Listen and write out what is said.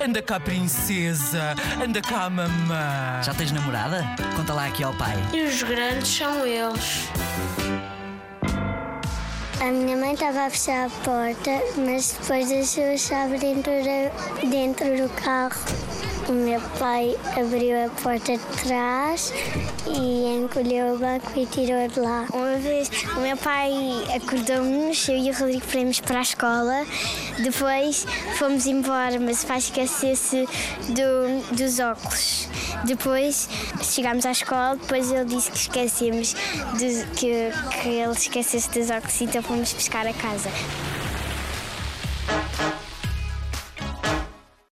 Anda cá, princesa. Anda cá, mamã. Já tens namorada? Conta lá aqui ao pai. E os grandes são eles. A minha mãe estava a fechar a porta, mas depois deixou a chave dentro, da- dentro do carro. O meu pai abriu a porta de trás e encolheu o banco e tirou de lá. Uma vez o meu pai acordou-nos, eu e o Rodrigo fomos para a escola. Depois fomos embora, mas o pai esqueceu-se do- dos óculos. Depois chegámos à escola, depois ele disse que esquecemos de, que, que ele esquecesse dos óculos, então fomos buscar a casa.